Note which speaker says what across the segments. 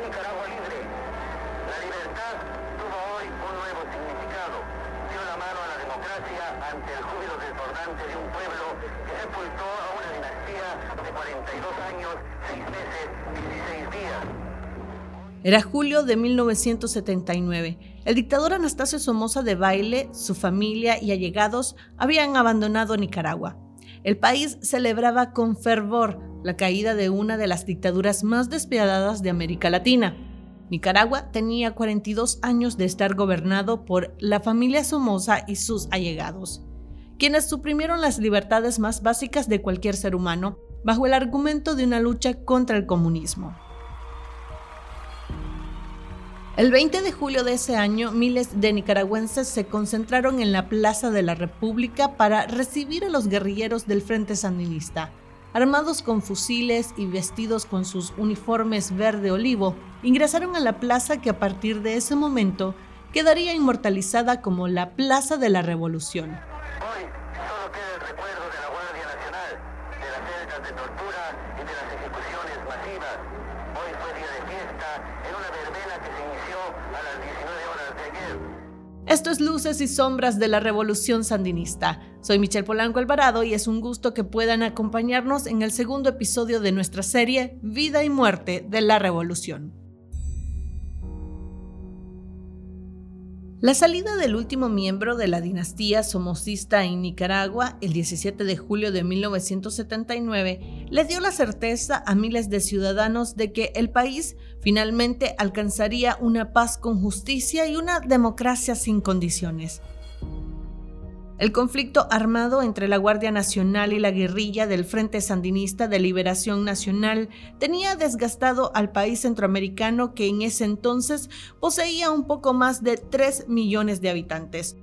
Speaker 1: Nicaragua libre. La libertad tuvo hoy un nuevo significado. Dio la mano a la democracia ante el júbilo desbordante de un pueblo que sepultó a una dinastía de 42 años, 6 meses, 16 días.
Speaker 2: Era julio de 1979. El dictador Anastasio Somoza de Baile, su familia y allegados habían abandonado Nicaragua. El país celebraba con fervor la caída de una de las dictaduras más despiadadas de América Latina. Nicaragua tenía 42 años de estar gobernado por la familia Somoza y sus allegados, quienes suprimieron las libertades más básicas de cualquier ser humano bajo el argumento de una lucha contra el comunismo. El 20 de julio de ese año, miles de nicaragüenses se concentraron en la Plaza de la República para recibir a los guerrilleros del Frente Sandinista. Armados con fusiles y vestidos con sus uniformes verde olivo, ingresaron a la plaza que a partir de ese momento quedaría inmortalizada como la Plaza de la Revolución.
Speaker 1: Hoy solo queda el recuerdo de la Guardia Nacional, de las celdas de tortura y de las ejecuciones masivas. Hoy fue día de fiesta en una verbena que se inició a las 19 horas de ayer.
Speaker 2: Esto es Luces y Sombras de la Revolución Sandinista. Soy Michelle Polanco Alvarado y es un gusto que puedan acompañarnos en el segundo episodio de nuestra serie Vida y Muerte de la Revolución. La salida del último miembro de la dinastía somocista en Nicaragua, el 17 de julio de 1979, le dio la certeza a miles de ciudadanos de que el país finalmente alcanzaría una paz con justicia y una democracia sin condiciones. El conflicto armado entre la Guardia Nacional y la guerrilla del Frente Sandinista de Liberación Nacional tenía desgastado al país centroamericano que en ese entonces poseía un poco más de 3 millones de habitantes.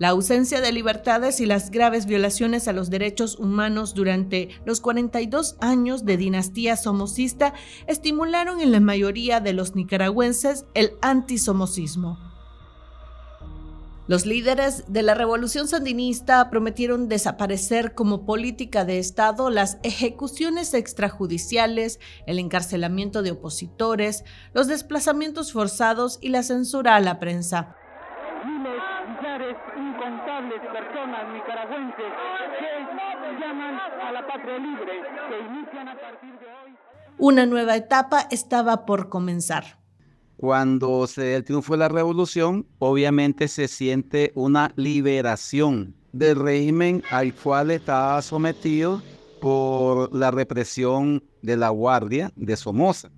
Speaker 2: La ausencia de libertades y las graves violaciones a los derechos humanos durante los 42 años de dinastía somocista estimularon en la mayoría de los nicaragüenses el antisomocismo. Los líderes de la revolución sandinista prometieron desaparecer como política de Estado las ejecuciones extrajudiciales, el encarcelamiento de opositores, los desplazamientos forzados y la censura a la prensa.
Speaker 3: Miles, millares, incontables personas nicaragüenses que llaman a la patria libre, que inician a partir de hoy.
Speaker 2: Una nueva etapa estaba por comenzar.
Speaker 4: Cuando se el triunfo de la revolución, obviamente se siente una liberación del régimen al cual estaba sometido por la represión de la Guardia de Somoza.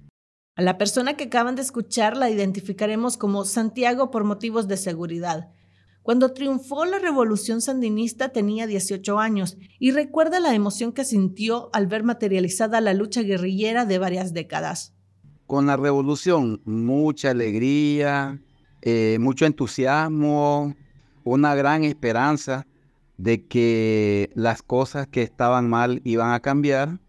Speaker 2: A la persona que acaban de escuchar la identificaremos como Santiago por motivos de seguridad. Cuando triunfó la revolución sandinista tenía 18 años y recuerda la emoción que sintió al ver materializada la lucha guerrillera de varias décadas
Speaker 4: con la revolución mucha alegría, eh, mucho entusiasmo, una gran esperanza de que las cosas que estaban mal iban a cambiar.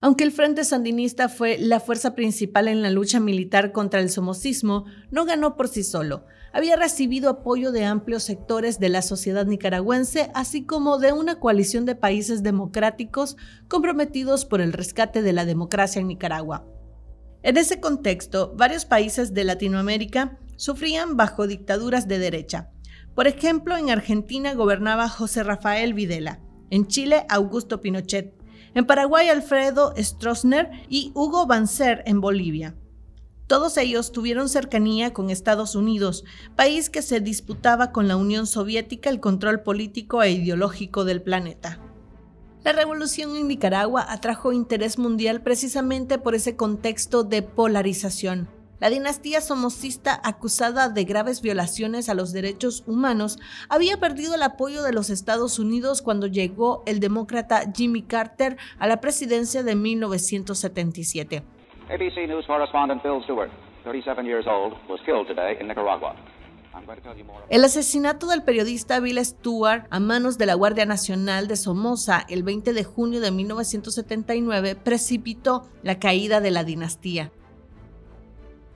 Speaker 2: Aunque el Frente Sandinista fue la fuerza principal en la lucha militar contra el somocismo, no ganó por sí solo. Había recibido apoyo de amplios sectores de la sociedad nicaragüense, así como de una coalición de países democráticos comprometidos por el rescate de la democracia en Nicaragua. En ese contexto, varios países de Latinoamérica sufrían bajo dictaduras de derecha. Por ejemplo, en Argentina gobernaba José Rafael Videla, en Chile Augusto Pinochet, en Paraguay Alfredo Stroessner y Hugo Banzer en Bolivia. Todos ellos tuvieron cercanía con Estados Unidos, país que se disputaba con la Unión Soviética el control político e ideológico del planeta. La revolución en Nicaragua atrajo interés mundial precisamente por ese contexto de polarización. La dinastía somocista, acusada de graves violaciones a los derechos humanos, había perdido el apoyo de los Estados Unidos cuando llegó el demócrata Jimmy Carter a la presidencia de 1977. ABC News correspondent Phil Stewart, 37 years old, was killed today in Nicaragua. El asesinato del periodista Bill Stewart a manos de la Guardia Nacional de Somoza el 20 de junio de 1979 precipitó la caída de la dinastía.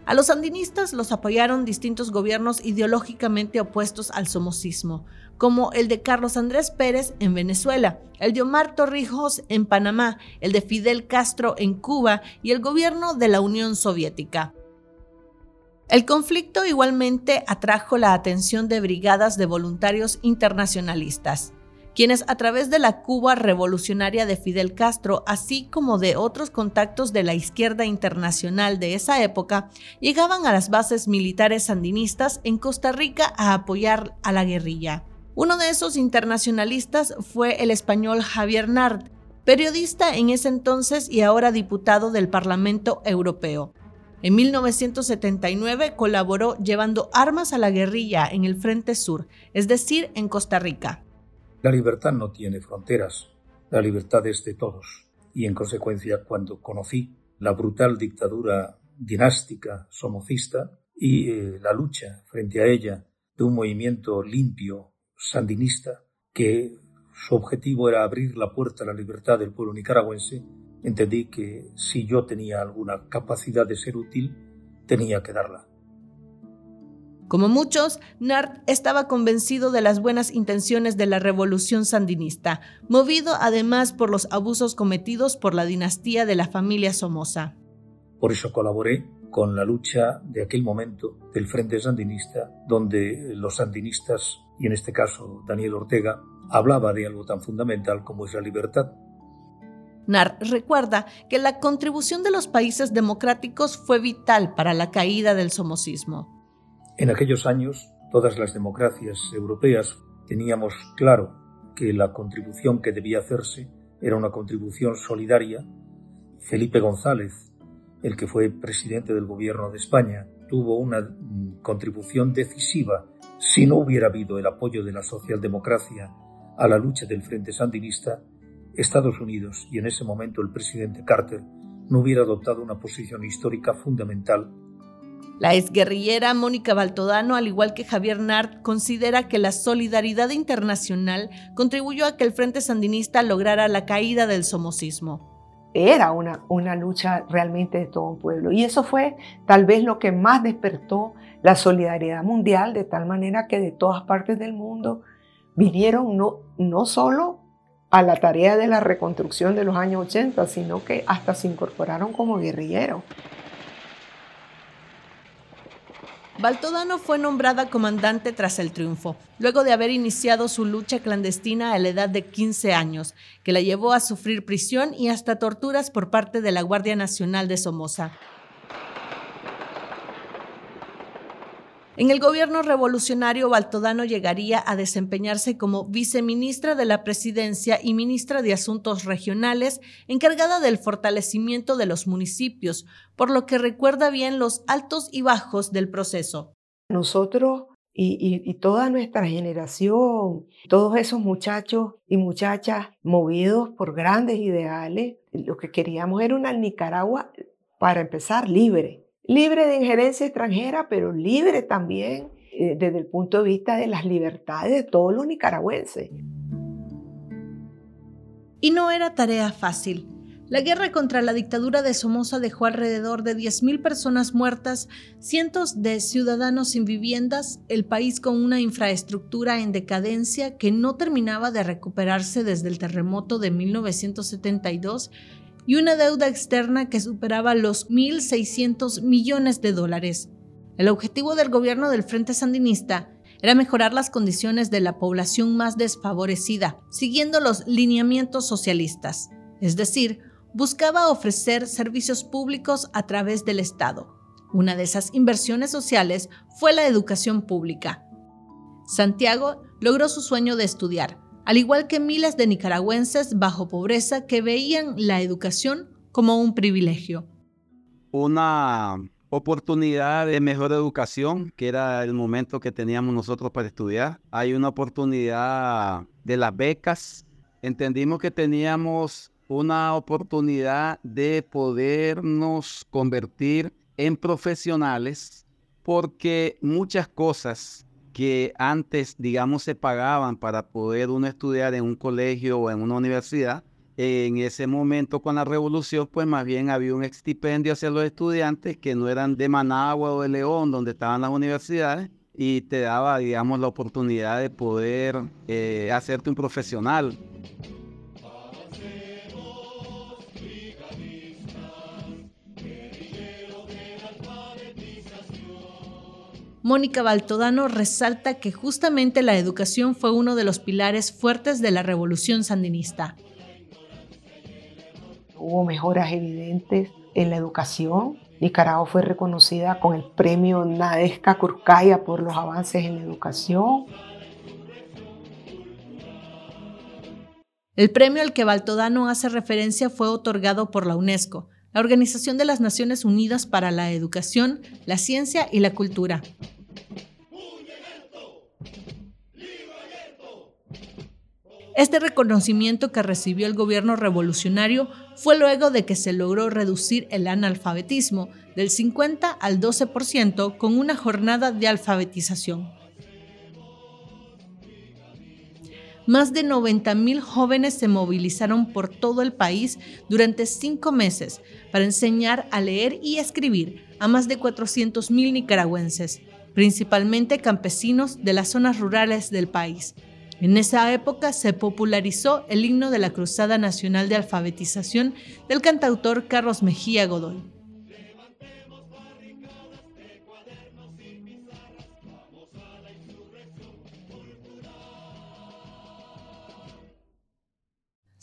Speaker 2: A los sandinistas los apoyaron distintos gobiernos ideológicamente opuestos al somocismo, como el de Carlos Andrés Pérez en Venezuela, el de Omar Torrijos en Panamá, el de Fidel Castro en Cuba y el gobierno de la Unión Soviética. El conflicto igualmente atrajo la atención de brigadas de voluntarios internacionalistas quienes a través de la Cuba revolucionaria de Fidel Castro, así como de otros contactos de la izquierda internacional de esa época, llegaban a las bases militares sandinistas en Costa Rica a apoyar a la guerrilla. Uno de esos internacionalistas fue el español Javier Nart, periodista en ese entonces y ahora diputado del Parlamento Europeo. En 1979 colaboró llevando armas a la guerrilla en el Frente Sur, es decir, en Costa Rica.
Speaker 5: La libertad no tiene fronteras, la libertad es de todos. Y en consecuencia, cuando conocí la brutal dictadura dinástica somocista y eh, la lucha frente a ella de un movimiento limpio sandinista que su objetivo era abrir la puerta a la libertad del pueblo nicaragüense, entendí que si yo tenía alguna capacidad de ser útil, tenía que darla.
Speaker 2: Como muchos, Nart estaba convencido de las buenas intenciones de la revolución sandinista, movido además por los abusos cometidos por la dinastía de la familia Somoza.
Speaker 5: Por eso colaboré con la lucha de aquel momento del Frente Sandinista, donde los sandinistas, y en este caso Daniel Ortega, hablaba de algo tan fundamental como es la libertad.
Speaker 2: Nart recuerda que la contribución de los países democráticos fue vital para la caída del somocismo.
Speaker 5: En aquellos años, todas las democracias europeas teníamos claro que la contribución que debía hacerse era una contribución solidaria. Felipe González, el que fue presidente del gobierno de España, tuvo una mm, contribución decisiva. Si no hubiera habido el apoyo de la socialdemocracia a la lucha del Frente Sandinista, Estados Unidos y en ese momento el presidente Carter no hubiera adoptado una posición histórica fundamental
Speaker 2: la exguerrillera Mónica Baltodano, al igual que Javier Nart, considera que la solidaridad internacional contribuyó a que el Frente Sandinista lograra la caída del somocismo.
Speaker 6: Era una, una lucha realmente de todo un pueblo y eso fue tal vez lo que más despertó la solidaridad mundial, de tal manera que de todas partes del mundo vinieron no, no solo a la tarea de la reconstrucción de los años 80, sino que hasta se incorporaron como guerrilleros.
Speaker 2: Baltodano fue nombrada comandante tras el triunfo, luego de haber iniciado su lucha clandestina a la edad de 15 años, que la llevó a sufrir prisión y hasta torturas por parte de la Guardia Nacional de Somoza. En el gobierno revolucionario, Baltodano llegaría a desempeñarse como viceministra de la Presidencia y ministra de Asuntos Regionales, encargada del fortalecimiento de los municipios, por lo que recuerda bien los altos y bajos del proceso.
Speaker 6: Nosotros y, toda nuestra generación, todos esos muchachos y muchachas movidos por grandes ideales, lo que queríamos era una Nicaragua, para empezar, libre libre de injerencia extranjera, pero libre también eh, desde el punto de vista de las libertades de todos los nicaragüenses.
Speaker 2: Y no era tarea fácil. La guerra contra la dictadura de Somoza dejó alrededor de 10.000 personas muertas, cientos de ciudadanos sin viviendas, el país con una infraestructura en decadencia que no terminaba de recuperarse desde el terremoto de 1972 y una deuda externa que superaba los 1.600 millones de dólares. El objetivo del gobierno del Frente Sandinista era mejorar las condiciones de la población más desfavorecida, siguiendo los lineamientos socialistas, es decir, buscaba ofrecer servicios públicos a través del Estado. Una de esas inversiones sociales fue la educación pública. Santiago logró su sueño de estudiar, al igual que miles de nicaragüenses bajo pobreza que veían la educación como un privilegio.
Speaker 4: Una oportunidad de mejor educación, que era el momento que teníamos nosotros para estudiar. Hay una oportunidad de las becas. Entendimos que teníamos una oportunidad de podernos convertir en profesionales porque muchas cosas que antes, digamos, se pagaban para poder uno estudiar en un colegio o en una universidad, en ese momento con la revolución, pues más bien había un estipendio hacia los estudiantes que no eran de Managua o de León, donde estaban las universidades, y te daba, digamos, la oportunidad de poder eh, hacerte un profesional.
Speaker 2: Mónica Baltodano resalta que justamente la educación fue uno de los pilares fuertes de la revolución sandinista.
Speaker 6: Hubo mejoras evidentes en la educación. Nicaragua fue reconocida con el premio Nadesca Kurkaya por los avances en la educación.
Speaker 2: El premio al que Baltodano hace referencia fue otorgado por la UNESCO, la Organización de las Naciones Unidas para la Educación, la Ciencia y la Cultura. Este reconocimiento que recibió el gobierno revolucionario fue luego de que se logró reducir el analfabetismo del 50 al 12% con una jornada de alfabetización. Más de 90.000 jóvenes se movilizaron por todo el país durante cinco meses para enseñar a leer y escribir a más de 400.000 nicaragüenses, principalmente campesinos de las zonas rurales del país. En esa época se popularizó el himno de la Cruzada Nacional de Alfabetización del cantautor Carlos Mejía Godoy.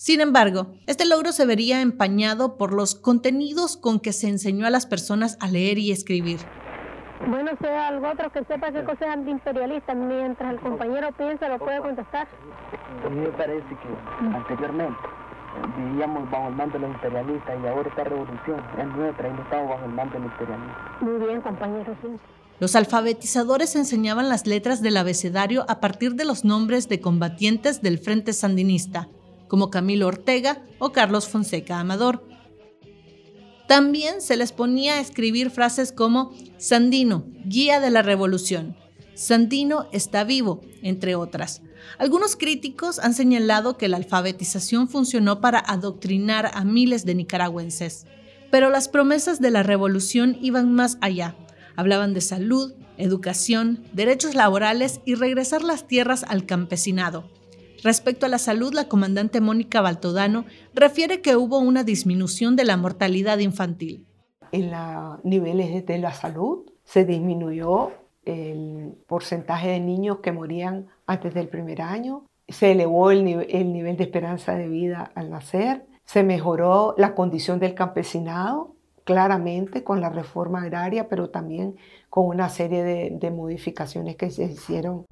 Speaker 2: Sin embargo, este logro se vería empañado por los contenidos con que se enseñó a las personas a leer y escribir.
Speaker 7: Bueno, sea algo otro que sepa qué cosa es antiimperialista. Mientras el compañero piensa, lo puede contestar.
Speaker 8: A mí me parece que anteriormente vivíamos bajo el mando de los imperialistas y ahora esta revolución es nuestra y no estamos bajo el mando de los imperialistas.
Speaker 7: Muy bien, compañero, sí.
Speaker 2: Los alfabetizadores enseñaban las letras del abecedario a partir de los nombres de combatientes del Frente Sandinista, como Camilo Ortega o Carlos Fonseca Amador. También se les ponía a escribir frases como Sandino, guía de la revolución, Sandino está vivo, entre otras. Algunos críticos han señalado que la alfabetización funcionó para adoctrinar a miles de nicaragüenses. Pero las promesas de la revolución iban más allá. Hablaban de salud, educación, derechos laborales y regresar las tierras al campesinado. Respecto a la salud, la comandante Mónica Baltodano refiere que hubo una disminución de la mortalidad infantil.
Speaker 6: En los niveles de la salud se disminuyó el porcentaje de niños que morían antes del primer año, se elevó el, el nivel de esperanza de vida al nacer, se mejoró la condición del campesinado, claramente con la reforma agraria, pero también con una serie de modificaciones que se hicieron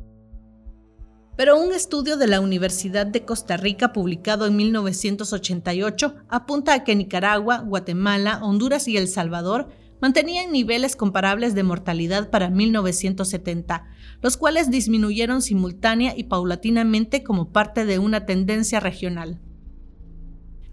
Speaker 2: pero un estudio de la Universidad de Costa Rica publicado en 1988 apunta a que Nicaragua, Guatemala, Honduras y El Salvador mantenían niveles comparables de mortalidad para 1970, los cuales disminuyeron simultánea y paulatinamente como parte de una tendencia regional.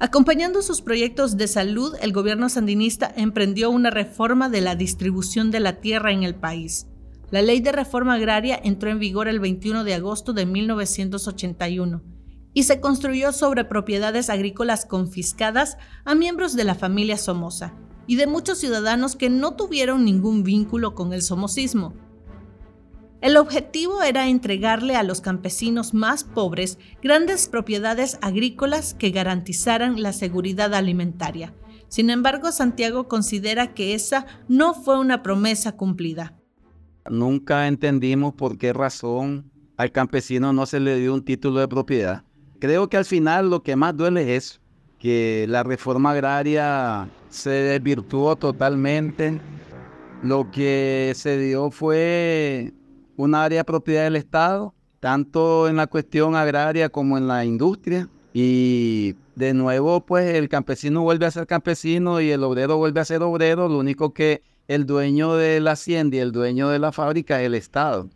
Speaker 2: Acompañando sus proyectos de salud, el gobierno sandinista emprendió una reforma de la distribución de la tierra en el país. La ley de reforma agraria entró en vigor el 21 de agosto de 1981 y se construyó sobre propiedades agrícolas confiscadas a miembros de la familia Somoza y de muchos ciudadanos que no tuvieron ningún vínculo con el somocismo. El objetivo era entregarle a los campesinos más pobres grandes propiedades agrícolas que garantizaran la seguridad alimentaria. Sin embargo, Santiago considera que esa no fue una promesa cumplida.
Speaker 4: Nunca entendimos por qué razón al campesino no se le dio un título de propiedad. Creo que al final lo que más duele es que la reforma agraria se desvirtuó totalmente. Lo que se dio fue un área de propiedad del Estado, tanto en la cuestión agraria como en la industria. Y de nuevo, pues el campesino vuelve a ser campesino y el obrero vuelve a ser obrero. Lo único que el dueño de la hacienda y el dueño de la fábrica es el Estado.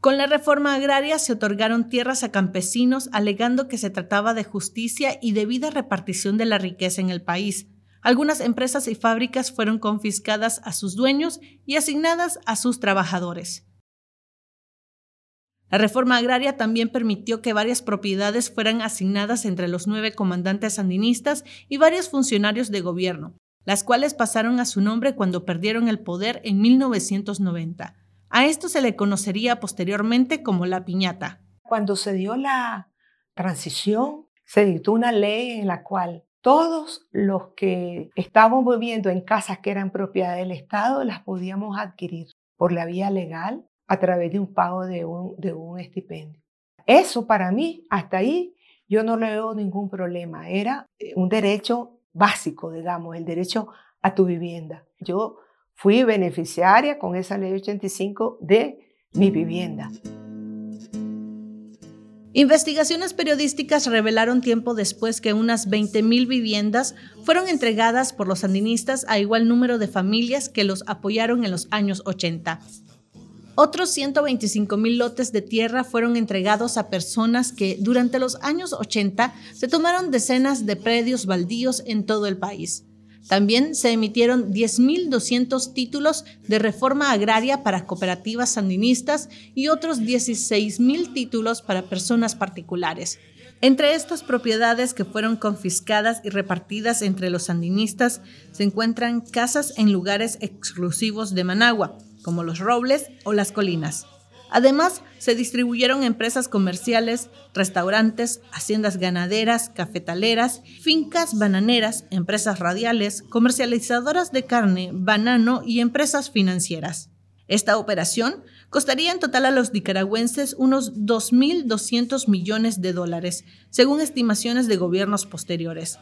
Speaker 2: Con la reforma agraria se otorgaron tierras a campesinos alegando que se trataba de justicia y debida repartición de la riqueza en el país. Algunas empresas y fábricas fueron confiscadas a sus dueños y asignadas a sus trabajadores. La reforma agraria también permitió que varias propiedades fueran asignadas entre los nueve comandantes sandinistas y varios funcionarios de gobierno, las cuales pasaron a su nombre cuando perdieron el poder en 1990. A esto se le conocería posteriormente como la piñata.
Speaker 6: Cuando se dio la transición, se dictó una ley en la cual todos los que estábamos viviendo en casas que eran propiedad del Estado las podíamos adquirir por la vía legal a través de un pago de un, de un estipendio. Eso para mí, hasta ahí, yo no le veo ningún problema. Era eh, un derecho básico, digamos, el derecho a tu vivienda. Yo fui beneficiaria con esa ley 85 de mi vivienda.
Speaker 2: Investigaciones periodísticas revelaron tiempo después que unas 20.000 viviendas fueron entregadas por los sandinistas a igual número de familias que los apoyaron en los años 80. Otros 125 mil lotes de tierra fueron entregados a personas que durante los años 80 se tomaron decenas de predios baldíos en todo el país. También se emitieron 10.200 títulos de reforma agraria para cooperativas sandinistas y otros 16.000 títulos para personas particulares. Entre estas propiedades que fueron confiscadas y repartidas entre los sandinistas se encuentran casas en lugares exclusivos de Managua, como los robles o las colinas. Además, se distribuyeron empresas comerciales, restaurantes, haciendas ganaderas, cafetaleras, fincas bananeras, empresas radiales, comercializadoras de carne, banano y empresas financieras. Esta operación costaría en total a los nicaragüenses unos 2.200 millones de dólares, según estimaciones de gobiernos posteriores.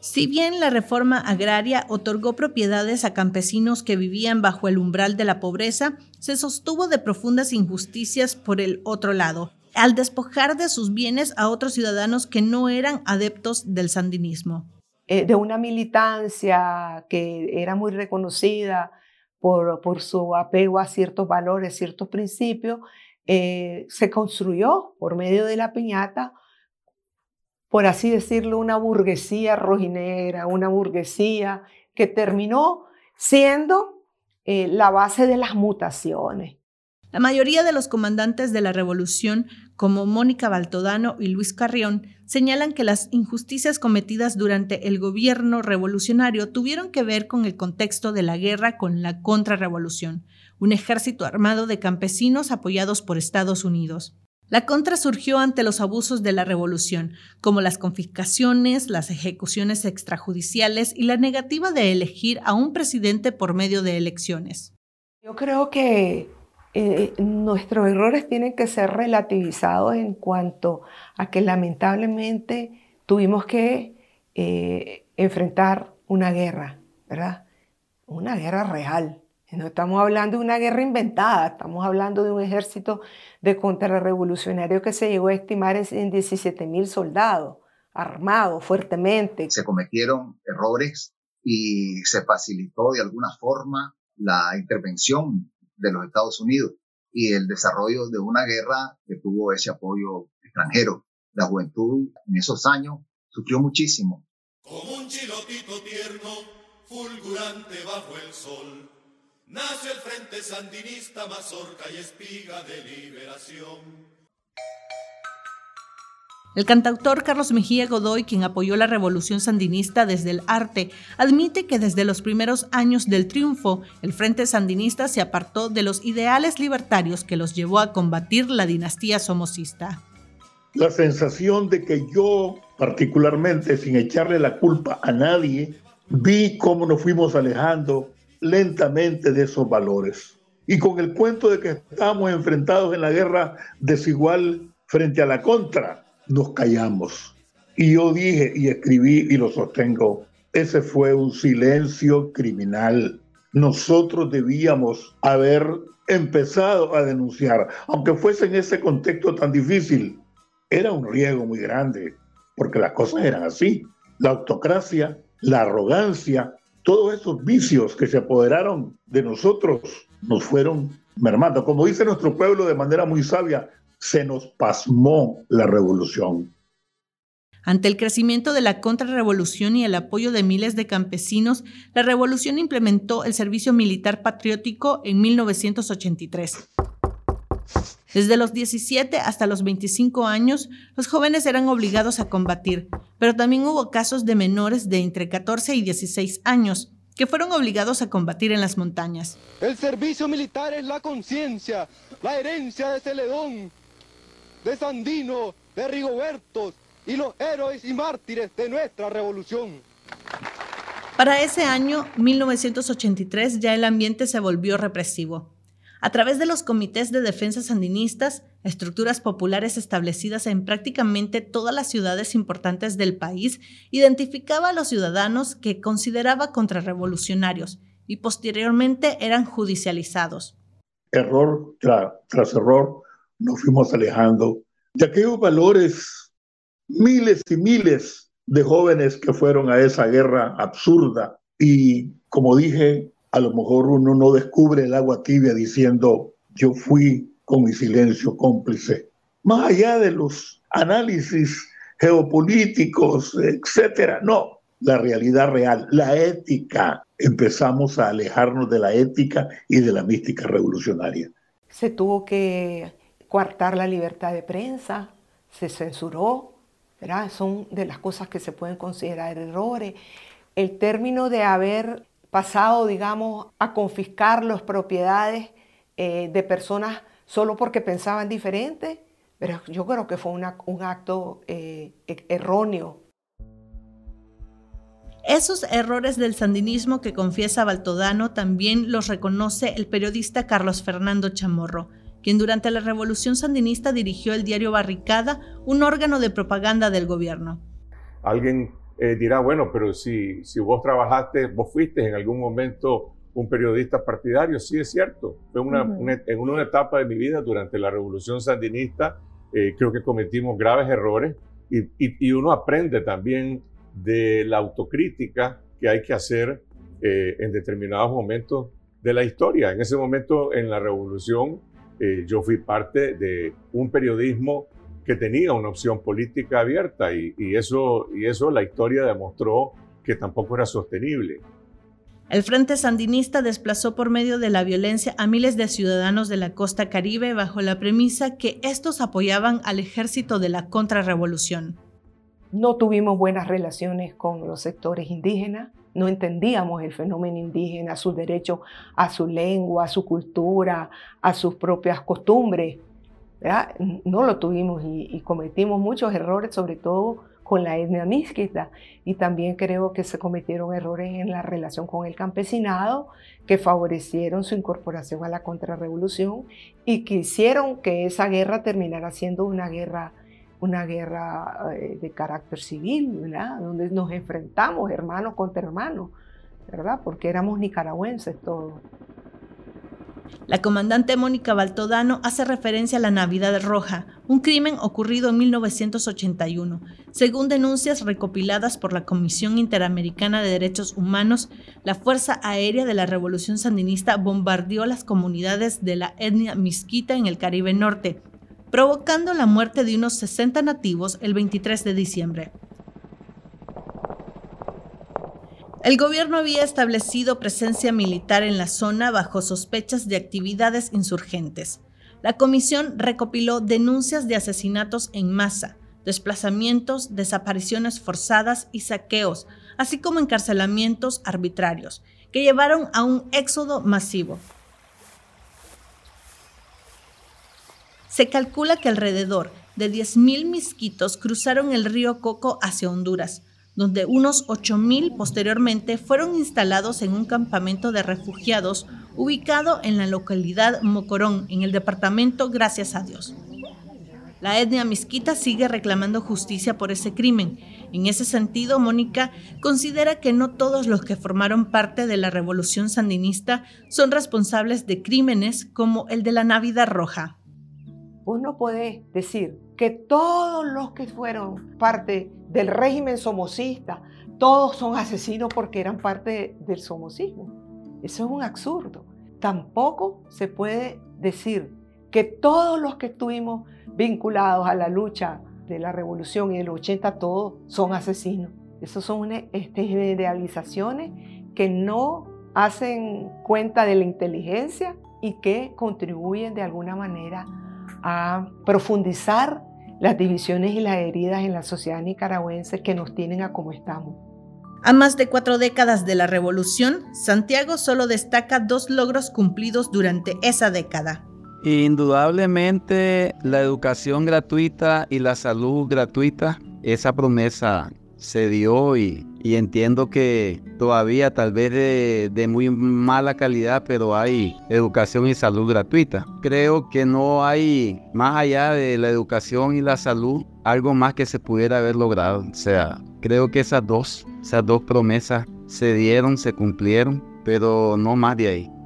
Speaker 2: Si bien la reforma agraria otorgó propiedades a campesinos que vivían bajo el umbral de la pobreza, se sostuvo de profundas injusticias por el otro lado, al despojar de sus bienes a otros ciudadanos que no eran adeptos del sandinismo.
Speaker 6: Eh, de una militancia que era muy reconocida por, su apego a ciertos valores, ciertos principios, eh, se construyó por medio de la piñata por así decirlo, una burguesía rojinegra, una burguesía que terminó siendo eh, la base de las mutaciones.
Speaker 2: La mayoría de los comandantes de la revolución, como Mónica Baltodano y Luis Carrión, señalan que las injusticias cometidas durante el gobierno revolucionario tuvieron que ver con el contexto de la guerra con la contrarrevolución, un ejército armado de campesinos apoyados por Estados Unidos. La contra surgió ante los abusos de la revolución, como las confiscaciones, las ejecuciones extrajudiciales y la negativa de elegir a un presidente por medio de elecciones.
Speaker 6: Yo creo que eh, nuestros errores tienen que ser relativizados en cuanto a que lamentablemente tuvimos que eh, enfrentar una guerra, ¿verdad? Una guerra real. No estamos hablando de una guerra inventada, estamos hablando de un ejército de contrarrevolucionario que se llegó a estimar en 17 mil soldados, armados fuertemente.
Speaker 9: Se cometieron errores y se facilitó de alguna forma la intervención de los Estados Unidos y el desarrollo de una guerra que tuvo ese apoyo extranjero. La juventud en esos años sufrió muchísimo.
Speaker 10: Como un chilotito tierno, fulgurante bajo el sol nace el Frente Sandinista, Mazorca y Espiga de Liberación.
Speaker 2: El cantautor Carlos Mejía Godoy, quien apoyó la revolución sandinista desde el arte, admite que desde los primeros años del triunfo, el Frente Sandinista se apartó de los ideales libertarios que los llevó a combatir la dinastía somocista.
Speaker 11: La sensación de que yo, particularmente, sin echarle la culpa a nadie, vi cómo nos fuimos alejando lentamente de esos valores. Y con el cuento de que estamos enfrentados en la guerra desigual frente a la contra, nos callamos. Y yo dije y escribí y lo sostengo, ese fue un silencio criminal. Nosotros debíamos haber empezado a denunciar, aunque fuese en ese contexto tan difícil. Era un riesgo muy grande, porque las cosas eran así. La autocracia, la arrogancia, todos esos vicios que se apoderaron de nosotros nos fueron mermando. Como dice nuestro pueblo de manera muy sabia, se nos pasmó la revolución.
Speaker 2: Ante el crecimiento de la contrarrevolución y el apoyo de miles de campesinos, la revolución implementó el servicio militar patriótico en 1983. Desde los 17 hasta los 25 años, los jóvenes eran obligados a combatir, pero también hubo casos de menores de entre 14 y 16 años que fueron obligados a combatir en las montañas.
Speaker 12: El servicio militar es la conciencia, la herencia de Celedón, de Sandino, de Rigoberto y los héroes y mártires de nuestra revolución.
Speaker 2: Para ese año, 1983, ya el ambiente se volvió represivo. A través de los comités de defensa sandinistas, estructuras populares establecidas en prácticamente todas las ciudades importantes del país, identificaba a los ciudadanos que consideraba contrarrevolucionarios y posteriormente eran judicializados.
Speaker 11: Error tras, error nos fuimos alejando de aquellos valores, miles y miles de jóvenes que fueron a esa guerra absurda y, como dije, a lo mejor uno no descubre el agua tibia diciendo yo fui con mi silencio cómplice. Más allá de los análisis geopolíticos, etcétera, no, la realidad real, la ética. Empezamos a alejarnos de la ética y de la mística revolucionaria.
Speaker 6: Se tuvo que coartar la libertad de prensa, se censuró, ¿verdad? Son de las cosas que se pueden considerar errores. El término de haber pasado, digamos, a confiscar las propiedades eh, de personas solo porque pensaban diferente, pero yo creo que fue un acto eh, e-, erróneo.
Speaker 2: Esos errores del sandinismo que confiesa Baltodano también los reconoce el periodista Carlos Fernando Chamorro, quien durante la revolución sandinista dirigió el diario Barricada, un órgano de propaganda del gobierno.
Speaker 13: Alguien eh, dirá, bueno, pero si, si vos trabajaste, vos fuiste en algún momento un periodista partidario, sí es cierto. Fue una, en una etapa de mi vida durante la revolución sandinista, eh, creo que cometimos graves errores y, y, uno aprende también de la autocrítica que hay que hacer eh, en determinados momentos de la historia. En ese momento, en la revolución, yo fui parte de un periodismo que tenía una opción política abierta y, eso, y eso la historia demostró que tampoco era sostenible.
Speaker 2: El Frente Sandinista desplazó por medio de la violencia a miles de ciudadanos de la costa caribe bajo la premisa que estos apoyaban al ejército de la contrarrevolución.
Speaker 6: No tuvimos buenas relaciones con los sectores indígenas, no entendíamos el fenómeno indígena, su derecho a su lengua, a su cultura, a sus propias costumbres. No lo tuvimos y, cometimos muchos errores, sobre todo con la etnia misquita. Y también creo que se cometieron errores en la relación con el campesinado que favorecieron su incorporación a la contrarrevolución y que hicieron que esa guerra terminara siendo una guerra, una guerra eh, de carácter civil, donde nos enfrentamos hermanos contra hermanos, ¿verdad? porque éramos nicaragüenses todos.
Speaker 2: La comandante Mónica Baltodano hace referencia a la Navidad Roja, un crimen ocurrido en 1981. Según denuncias recopiladas por la Comisión Interamericana de Derechos Humanos, la Fuerza Aérea de la Revolución Sandinista bombardeó las comunidades de la etnia misquita en el Caribe Norte, provocando la muerte de unos 60 nativos el 23 de diciembre. El gobierno había establecido presencia militar en la zona bajo sospechas de actividades insurgentes. La comisión recopiló denuncias de asesinatos en masa, desplazamientos, desapariciones forzadas y saqueos, así como encarcelamientos arbitrarios, que llevaron a un éxodo masivo. Se calcula que alrededor de 10.000 misquitos cruzaron el río Coco hacia Honduras, donde unos 8.000 posteriormente fueron instalados en un campamento de refugiados ubicado en la localidad Mocorón, en el departamento Gracias a Dios. La etnia misquita sigue reclamando justicia por ese crimen. En ese sentido, Mónica considera que no todos los que formaron parte de la revolución sandinista son responsables de crímenes como el de la Navidad Roja.
Speaker 6: Uno puede decir que todos los que fueron parte del régimen somocista, todos son asesinos porque eran parte del somocismo. Eso es un absurdo. Tampoco se puede decir que todos los que estuvimos vinculados a la lucha de la revolución y del 80, todos son asesinos. Esas son este, idealizaciones que no hacen cuenta de la inteligencia y que contribuyen de alguna manera a profundizar las divisiones y las heridas en la sociedad nicaragüense que nos tienen a como estamos.
Speaker 2: A más de cuatro décadas de la revolución, Santiago solo destaca dos logros cumplidos durante esa década.
Speaker 4: Indudablemente la educación gratuita y la salud gratuita, esa promesa se dio y, entiendo que todavía tal vez de, de, muy mala calidad, pero hay educación y salud gratuita. Creo que no hay, más allá de la educación y la salud, algo más que se pudiera haber logrado. O sea, creo que esas dos, esas dos promesas se dieron, se cumplieron, pero no más de ahí.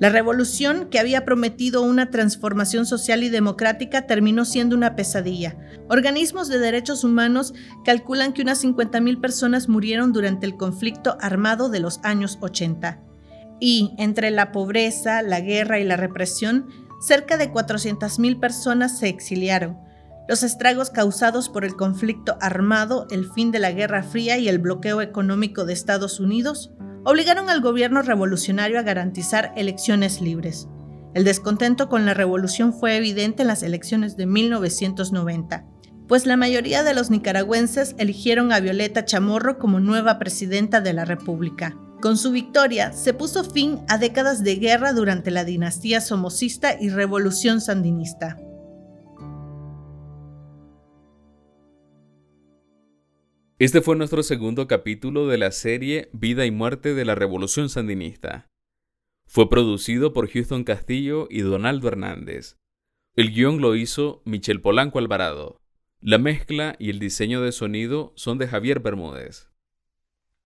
Speaker 2: La revolución, que había prometido una transformación social y democrática, terminó siendo una pesadilla. Organismos de derechos humanos calculan que unas 50.000 personas murieron durante el conflicto armado de los años 80. Y, entre la pobreza, la guerra y la represión, cerca de 400.000 personas se exiliaron. Los estragos causados por el conflicto armado, el fin de la Guerra Fría y el bloqueo económico de Estados Unidos obligaron al gobierno revolucionario a garantizar elecciones libres. El descontento con la revolución fue evidente en las elecciones de 1990, pues la mayoría de los nicaragüenses eligieron a Violeta Chamorro como nueva presidenta de la República. Con su victoria se puso fin a décadas de guerra durante la dinastía somocista y revolución sandinista.
Speaker 14: Este fue nuestro segundo capítulo de la serie Vida y Muerte de la Revolución Sandinista. Fue producido por Houston Castillo y Donaldo Hernández. El guion lo hizo Michel Polanco Alvarado. La mezcla y el diseño de sonido son de Javier Bermúdez.